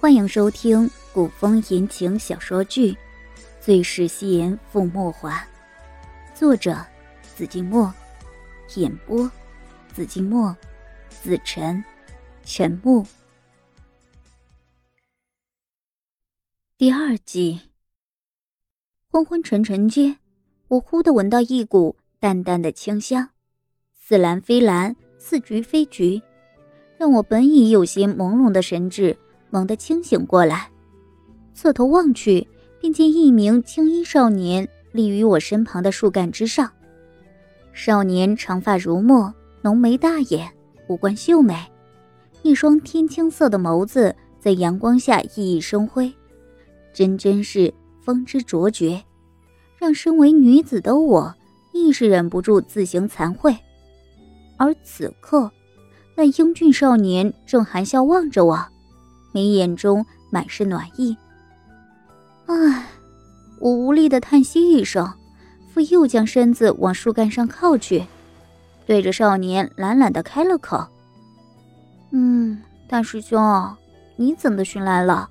欢迎收听古风言情小说剧《最是夕颜付墨华》，作者：紫金墨，演播：紫金墨、紫晨、陈木。第二集，昏昏沉沉间，我忽地闻到一股淡淡的清香，似蓝非蓝，似菊非菊，让我本已有些朦胧的神智。猛地清醒过来，侧头望去，便见一名青衣少年立于我身旁的树干之上。少年长发如墨，浓眉大眼，五官秀美，一双天青色的眸子在阳光下熠熠生辉，真真是风姿卓绝，让身为女子的我亦是忍不住自行惭愧。而此刻，那英俊少年正含笑望着我。眉眼中满是暖意。唉，我无力的叹息一声，复又将身子往树干上靠去，对着少年懒懒的开了口：“嗯，大师兄，你怎么寻来了？”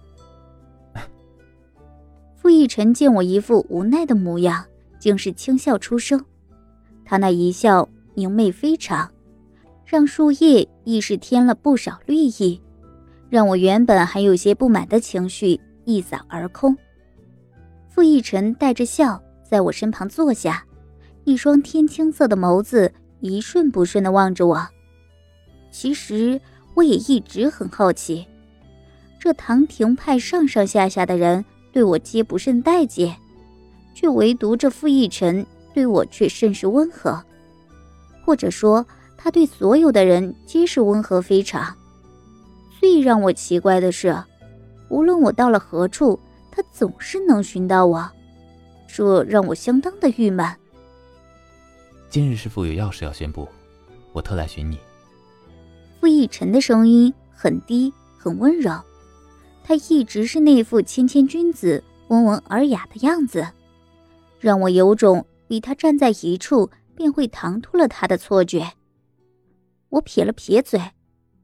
傅逸尘见我一副无奈的模样，竟是轻笑出声。他那一笑明媚非常，让树叶亦是添了不少绿意。让我原本还有些不满的情绪一扫而空。傅逸尘带着笑在我身旁坐下，一双天青色的眸子一瞬不瞬地望着我。其实我也一直很好奇，这唐廷派上上下下的人对我皆不甚待见，却唯独这傅逸尘对我却甚是温和，或者说他对所有的人皆是温和非常。最让我奇怪的是，无论我到了何处，他总是能寻到我，这让我相当的郁闷。今日师父有要事要宣布，我特来寻你。傅逸尘的声音很低，很温柔，他一直是那副谦谦君子、温文尔雅的样子，让我有种与他站在一处便会唐突了他的错觉。我撇了撇嘴。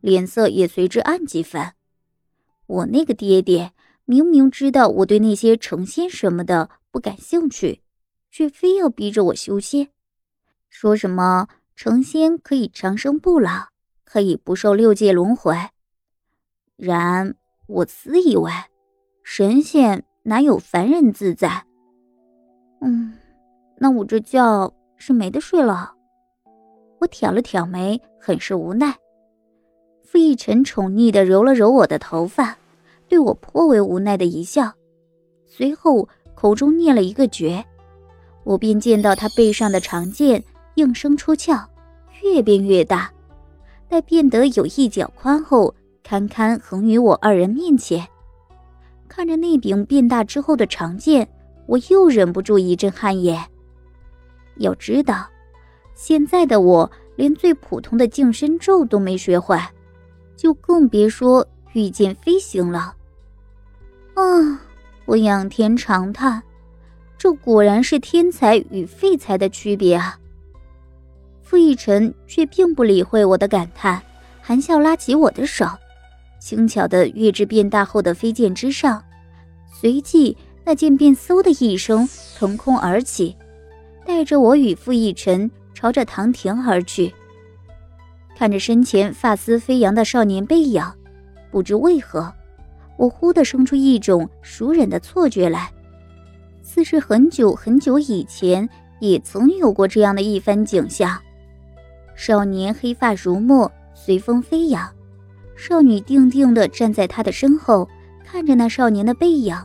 脸色也随之暗几分。我那个爹爹明明知道我对那些成仙什么的不感兴趣，却非要逼着我修仙，说什么成仙可以长生不老，可以不受六界轮回。然我自以为神仙哪有凡人自在？嗯，那我这觉是没得睡了。我挑了挑眉，很是无奈。傅逸尘宠溺地揉了揉我的头发，对我颇为无奈的一笑，随后口中念了一个诀，我便见到他背上的长剑应声出鞘，越变越大，待变得有一脚宽后，堪堪横于我二人面前。看着那柄变大之后的长剑，我又忍不住一阵汗颜。要知道，现在的我连最普通的净身咒都没学会。就更别说御剑飞行了。啊！我仰天长叹，这果然是天才与废材的区别啊！傅逸尘却并不理会我的感叹，含笑拉起我的手，轻巧的跃至变大后的飞剑之上，随即那剑便嗖的一声腾空而起，带着我与傅逸尘朝着唐庭而去。看着身前发丝飞扬的少年背影，不知为何，我忽地生出一种熟人的错觉来，似是很久很久以前也曾有过这样的一番景象。少年黑发如墨，随风飞扬，少女定定地站在他的身后，看着那少年的背影，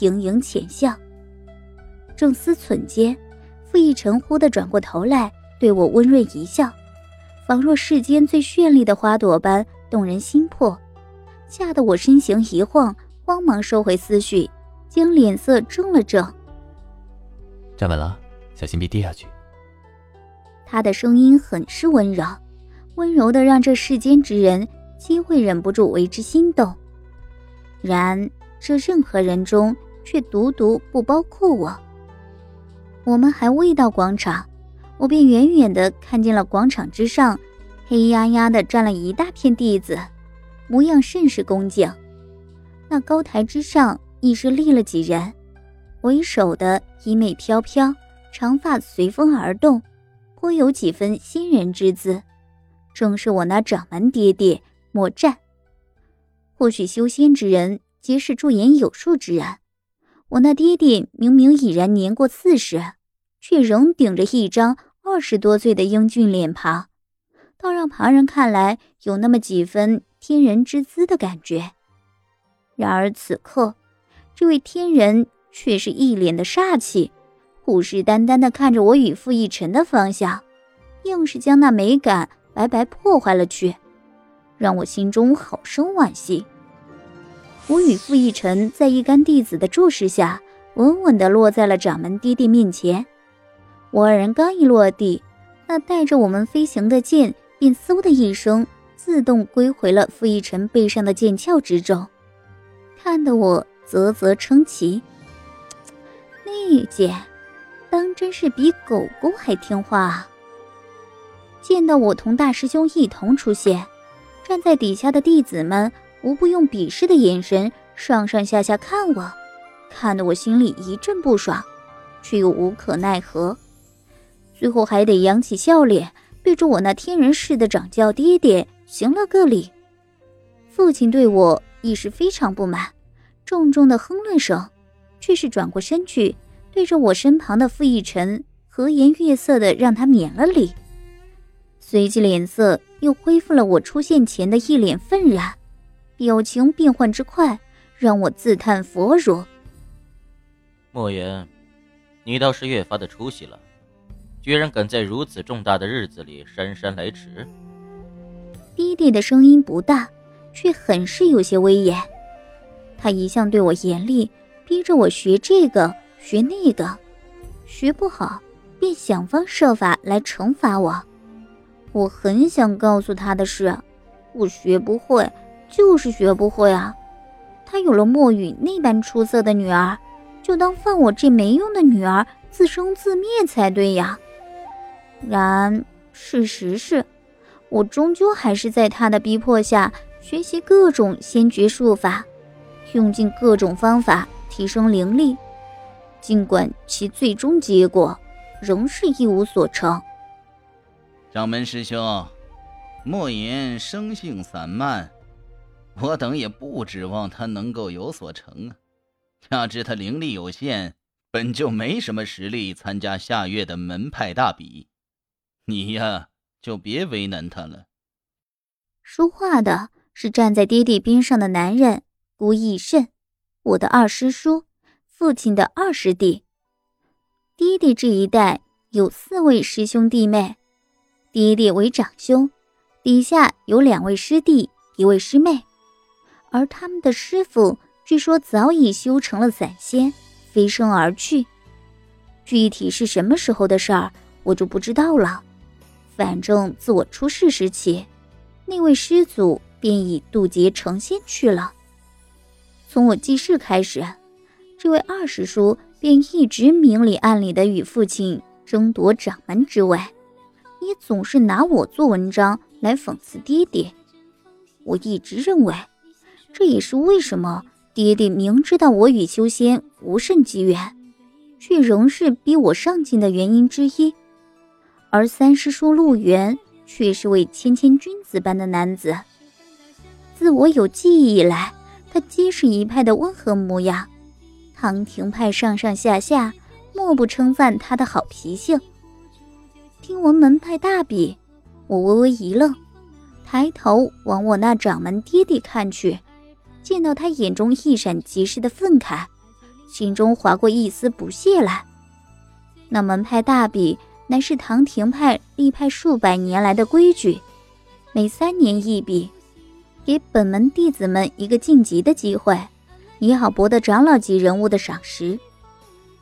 盈盈浅笑。正思忖间，傅逸尘忽地转过头来，对我温润一笑。仿若世间最绚丽的花朵般动人心魄，吓得我身形一晃，慌忙收回思绪，将脸色正了正。站稳了，小心别跌下去。他的声音很是温柔，温柔的让这世间之人皆会忍不住为之心动。然这任何人中，却独独不包括我。我们还未到广场。我便远远地看见了广场之上，黑压压的站了一大片弟子，模样甚是恭敬。那高台之上亦是立了几人，为首的衣袂飘飘，长发随风而动，颇有几分仙人之姿，正是我那掌门爹爹莫战。或许修仙之人皆是驻颜有术之人，我那爹爹明明已然年过四十，却仍顶着一张二十多岁的英俊脸庞，倒让旁人看来有那么几分天人之姿的感觉。然而此刻，这位天人却是一脸的煞气，虎视眈眈地看着我与傅逸尘的方向，硬是将那美感白白破坏了去。让我心中好生惋惜。我与傅逸尘在一干弟子的注视下，稳稳地落在了掌门爹爹面前。我二人刚一落地，那带着我们飞行的剑便嗖的一声，自动归回了傅逸尘背上的剑鞘之中，看得我啧啧称奇。那剑，当真是比狗狗还听话啊！见到我同大师兄一同出现。站在底下的弟子们无不用鄙视的眼神上上下下看我，看得我心里一阵不爽，却又无可奈何。最后还得扬起笑脸，对着我那天人似的掌教爹爹行了个礼。父亲对我亦是非常不满，重重的哼了声，却是转过身去，对着我身旁的傅逸尘和颜悦色的让他免了礼。随即脸色又恢复了我出现前的一脸愤然，表情变换之快，让我自叹佛如。莫言，你倒是越发的出息了，居然敢在如此重大的日子里姗姗来迟。爹爹的声音不大，却很是有些威严。他一向对我严厉，逼着我学这个学那个，学不好便想方设法来惩罚我。我很想告诉他的是，我学不会，就是学不会啊！他有了墨雨那般出色的女儿，就当放我这没用的女儿自生自灭才对呀。然事实是，我终究还是在他的逼迫下学习各种仙绝术法，用尽各种方法提升灵力，尽管其最终结果仍是一无所成。掌门师兄，莫言生性散漫，我等也不指望他能够有所成啊。加之他灵力有限，本就没什么实力参加下月的门派大比，你呀就别为难他了。说话的是站在爹爹边上的男人孤逸慎，我的二师叔，父亲的二师弟。爹爹这一代有四位师兄弟妹。爹爹为长兄，底下有两位师弟，一位师妹，而他们的师傅据说早已修成了散仙，飞升而去。具体是什么时候的事儿，我就不知道了。反正自我出世时起，那位师祖便已渡劫成仙去了。从我记事开始，这位二师叔便一直明里暗里的与父亲争夺掌门之位。也总是拿我做文章来讽刺爹爹。我一直认为，这也是为什么爹爹明知道我与修仙无甚机缘，却仍是逼我上进的原因之一。而三师叔陆源却是位谦谦君子般的男子。自我有记忆以来，他皆是一派的温和模样。唐廷派上上下下莫不称赞他的好脾性。听闻门派大比，我微微一愣，抬头往我那掌门爹爹看去，见到他眼中一闪即逝的愤慨，心中划过一丝不屑来。那门派大比乃是唐廷派立派数百年来的规矩，每三年一比，给本门弟子们一个晋级的机会，也好博得长老级人物的赏识。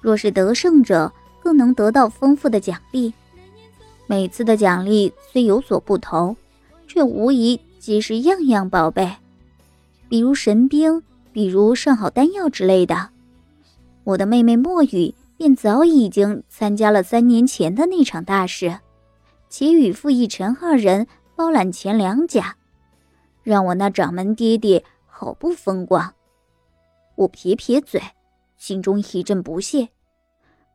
若是得胜者，更能得到丰富的奖励。每次的奖励虽有所不同，却无疑皆是样样宝贝，比如神兵，比如上好丹药之类的。我的妹妹墨雨便早已经参加了三年前的那场大事，且与傅逸尘二人包揽前两甲，让我那掌门爹爹好不风光。我撇撇嘴，心中一阵不屑，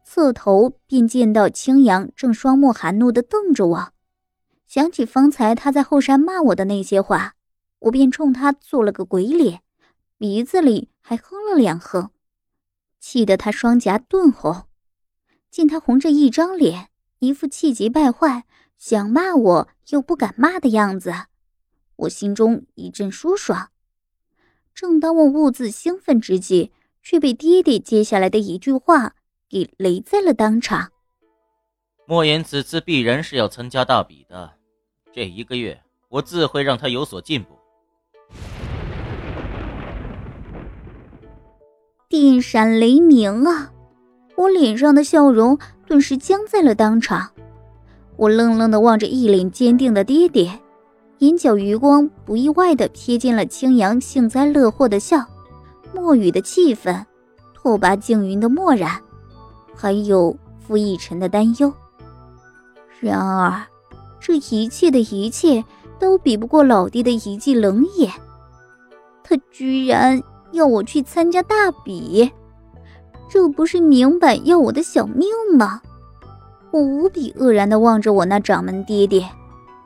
侧头便见到青阳正双目含怒的瞪着我。想起方才他在后山骂我的那些话，我便冲他做了个鬼脸，鼻子里还哼了两哼，气得他双颊顿红。见他红着一张脸，一副气急败坏，想骂我又不敢骂的样子，我心中一阵舒爽。正当我兀自兴奋之际，却被爹爹接下来的一句话给雷在了当场。莫言此次必然是要参加大比的，这一个月我自会让他有所进步。电闪雷鸣啊！我脸上的笑容顿时僵在了当场，我愣愣的望着一脸坚定的爹爹，眼角余光不意外的瞥见了青阳幸灾乐祸的笑，墨雨的气愤，拓跋静云的漠然，还有傅逸尘的担忧。然而，这一切的一切都比不过老爹的一记冷眼，他居然要我去参加大比。这不是明摆要我的小命吗？我无比愕然地望着我那掌门爹爹，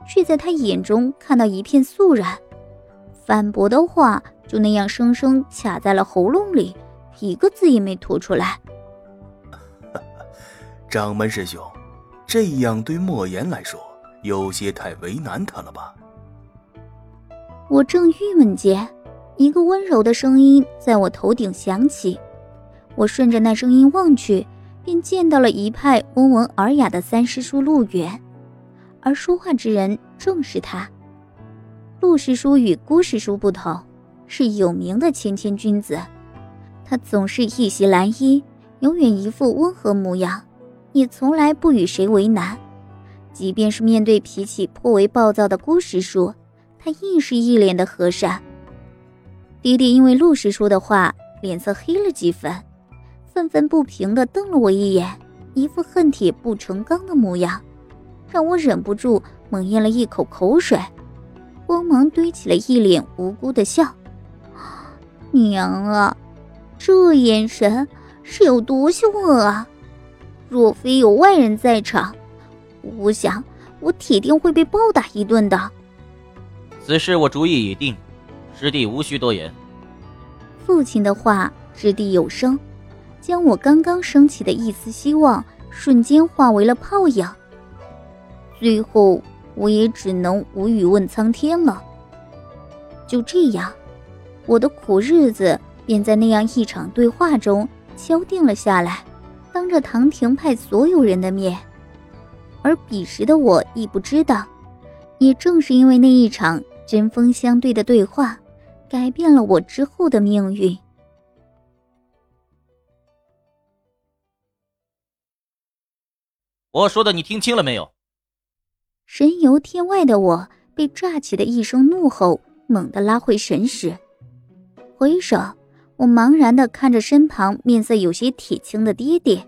却在他眼中看到一片肃然。反驳的话就那样生生卡在了喉咙里，一个字也没吐出来。掌门师兄，这样对莫言来说有些太为难他了吧？我正郁闷间，一个温柔的声音在我头顶响起。我顺着那声音望去，便见到了一派温文尔雅的三师叔陆远，而说话之人正是他。陆师叔与郭师叔不同，是有名的谦谦君子。他总是一袭蓝衣，永远一副温和模样，也从来不与谁为难。即便是面对脾气颇为暴躁的郭师叔，他亦是一脸的和善。爹爹因为陆师叔的话，脸色黑了几分。愤愤不平地瞪了我一眼，一副恨铁不成钢的模样，让我忍不住猛咽了一口口水，慌忙堆起了一脸无辜的笑。娘啊，这眼神是有多凶恶啊！若非有外人在场，我想我铁定会被暴打一顿的。此事我主意已定，师弟无需多言。父亲的话掷地有声。将我刚刚升起的一丝希望瞬间化为了泡影，最后我也只能无语问苍天了。就这样，我的苦日子便在那样一场对话中敲定了下来，当着唐廷派所有人的面。而彼时的我亦不知道，也正是因为那一场针锋相对的对话，改变了我之后的命运。我说的你听清了没有？神游天外的我被炸起的一声怒吼猛地拉回神识，回首，我茫然的看着身旁面色有些铁青的爹爹。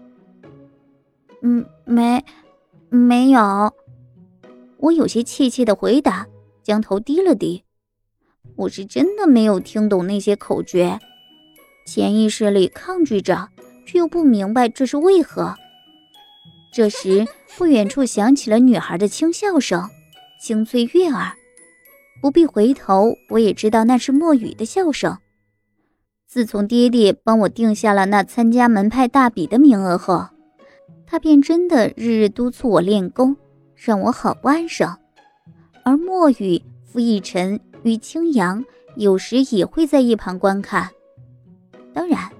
嗯，没，没有。我有些怯怯的回答，将头低了低。我是真的没有听懂那些口诀，潜意识里抗拒着，却又不明白这是为何。这时，不远处响起了女孩的轻笑声，清脆悦耳。不必回头，我也知道那是墨雨的笑声。自从爹爹帮我定下了那参加门派大比的名额后，他便真的日日督促我练功，让我好不安生。而墨雨、傅逸尘与青阳有时也会在一旁观看。当然，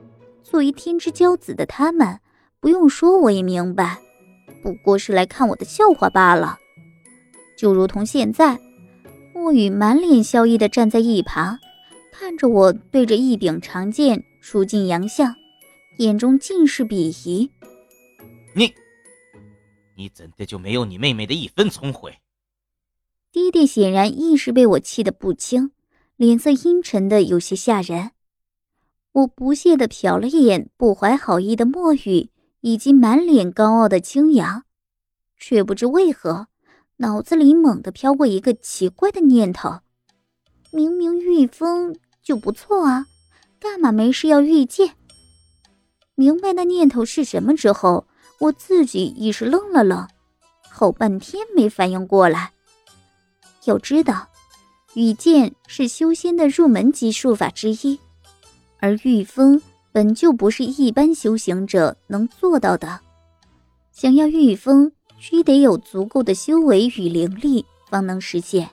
作为天之骄子的他们，不用说我也明白。不过是来看我的笑话罢了，就如同现在，墨雨满脸笑意的站在一旁，看着我对着一柄长剑出尽洋相，眼中尽是鄙夷。你，你怎的就没有你妹妹的一分聪慧？爹爹显然亦是被我气得不轻，脸色阴沉的有些吓人。我不屑的瞟了一眼不怀好意的墨雨。以及满脸高傲的青阳，却不知为何，脑子里猛地飘过一个奇怪的念头：明明御风就不错啊，干嘛没事要御剑？明白那念头是什么之后，我自己亦是愣了愣，好半天没反应过来。要知道，羽剑是修仙的入门级术法之一，而御风本就不是一般修行者能做到的。想要御风，需得有足够的修为与灵力方能实现。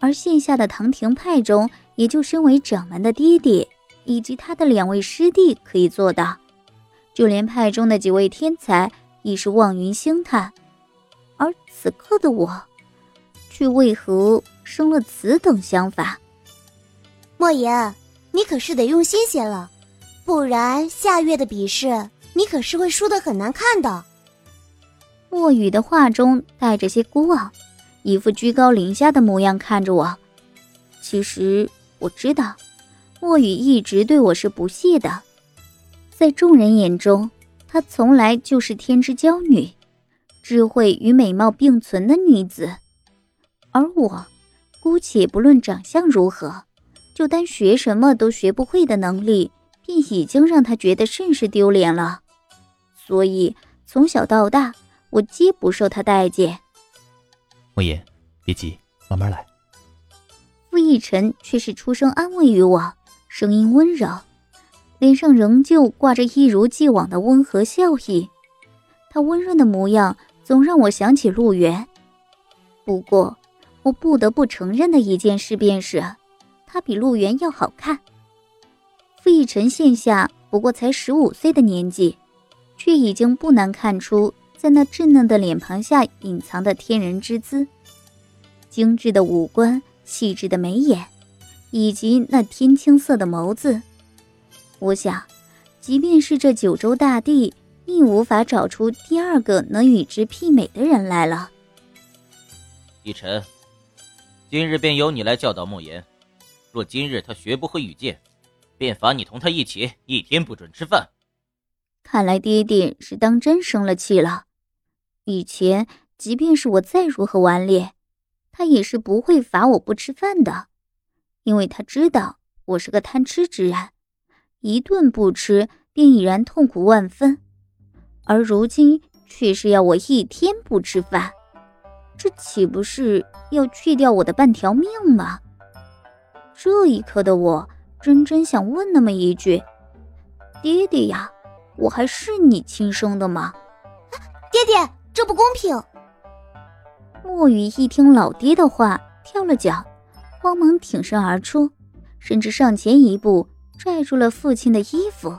而现下的唐廷派中，也就身为掌门的爹爹以及他的两位师弟可以做到，就连派中的几位天才亦是望云兴叹。而此刻的我。却为何生了此等想法？莫言，你可是得用心些了，不然下月的比试你可是会输得很难看的。莫雨的话中带着些孤傲，一副居高临下的模样看着我。其实我知道，莫雨一直对我是不屑的，在众人眼中，她从来就是天之娇女，智慧与美貌并存的女子。而我，姑且不论长相如何，就单学什么都学不会的能力，便已经让他觉得甚是丢脸了。所以从小到大，我皆不受他待见。莫言，别急，慢慢来。傅逸尘却是出声安慰于我，声音温柔，脸上仍旧挂着一如既往的温和笑意。他温润的模样，总让我想起陆源。不过。我不得不承认的一件事便是，他比陆源要好看。傅逸尘现下不过才十五岁的年纪，却已经不难看出，在那稚嫩的脸庞下隐藏的天人之姿，精致的五官、细致的眉眼，以及那天青色的眸子。我想，即便是这九州大地，亦无法找出第二个能与之媲美的人来了。逸尘。今日便由你来教导莫言，若今日他学不会羽剑，便罚你同他一起一天不准吃饭。看来爹爹是当真生了气了。以前即便是我再如何顽劣，他也是不会罚我不吃饭的，因为他知道我是个贪吃之人，一顿不吃便已然痛苦万分，而如今却是要我一天不吃饭。这岂不是要去掉我的半条命吗？这一刻的我，真真想问那么一句：“爹爹呀，我还是你亲生的吗？”爹爹，这不公平！墨雨一听老爹的话，跳了脚，慌忙挺身而出，甚至上前一步，拽住了父亲的衣服。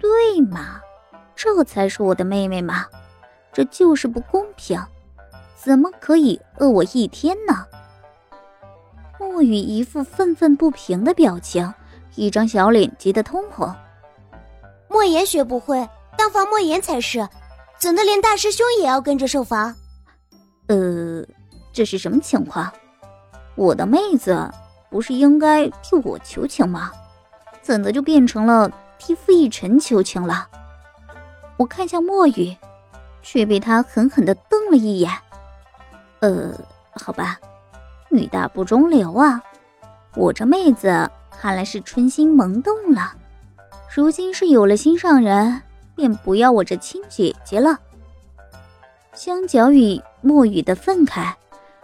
对嘛，这才是我的妹妹嘛，这就是不公平！怎么可以饿我一天呢？墨雨一副愤愤不平的表情，一张小脸急得通红。莫言学不会，当防莫言才是，怎的连大师兄也要跟着受罚？呃，这是什么情况？我的妹子不是应该替我求情吗？怎的就变成了替傅逸尘求情了？我看向墨雨，却被他狠狠的瞪了一眼。呃，好吧，女大不中留啊！我这妹子看来是春心萌动了，如今是有了心上人，便不要我这亲姐姐了。相较于墨雨的愤慨，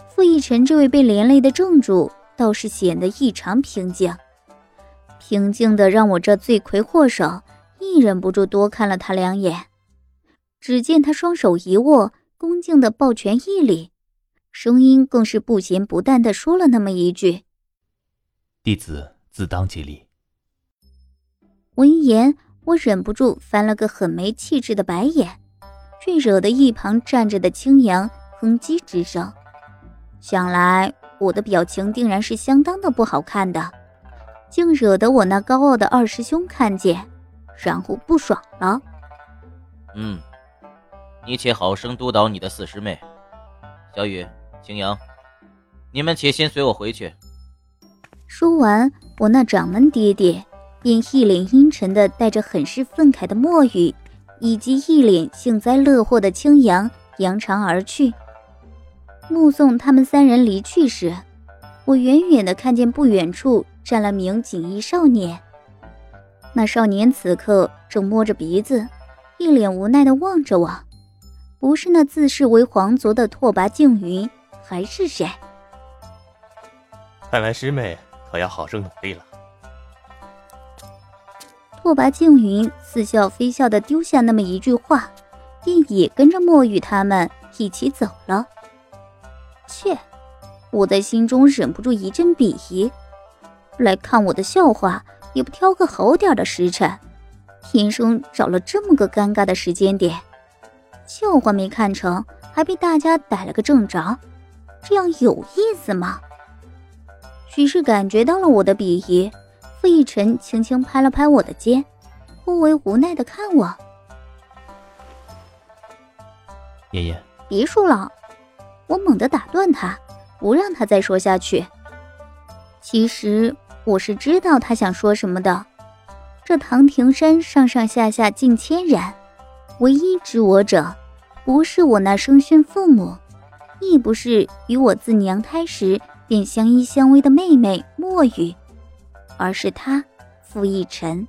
傅逸尘这位被连累的正主倒是显得异常平静，平静的让我这罪魁祸首亦忍不住多看了他两眼。只见他双手一握，恭敬的抱拳一礼。声音更是不咸不淡的说了那么一句：“弟子自当尽力。”闻言，我忍不住翻了个很没气质的白眼，却惹得一旁站着的青阳哼唧之声。想来我的表情定然是相当的不好看的，竟惹得我那高傲的二师兄看见，然后不爽了。嗯，你且好生督导你的四师妹，小雨。青阳，你们且先随我回去。说完，我那掌门爹爹便一脸阴沉的带着很是愤慨的墨雨，以及一脸幸灾乐祸的青阳扬长而去。目送他们三人离去时，我远远的看见不远处站了名锦衣少年。那少年此刻正摸着鼻子，一脸无奈的望着我，不是那自视为皇族的拓跋静云，还是谁？看来师妹可要好生努力了。拓跋静云似笑非笑的丢下那么一句话，便也跟着墨玉他们一起走了。切，我在心中忍不住一阵鄙夷。来看我的笑话，也不挑个好点的时辰，天生找了这么个尴尬的时间点。笑话没看成，还被大家逮了个正着，这样有意思吗？许是感觉到了我的鄙夷。傅逸尘轻轻拍了拍我的肩，颇为无奈的看我。爷爷，别说了，我猛地打断他，不让他再说下去。其实我是知道他想说什么的。这唐庭山上上下下近千人，唯一知我者，不是我那生身父母，亦不是与我自娘胎时便相依相偎的妹妹墨雨。而是他，傅义辰。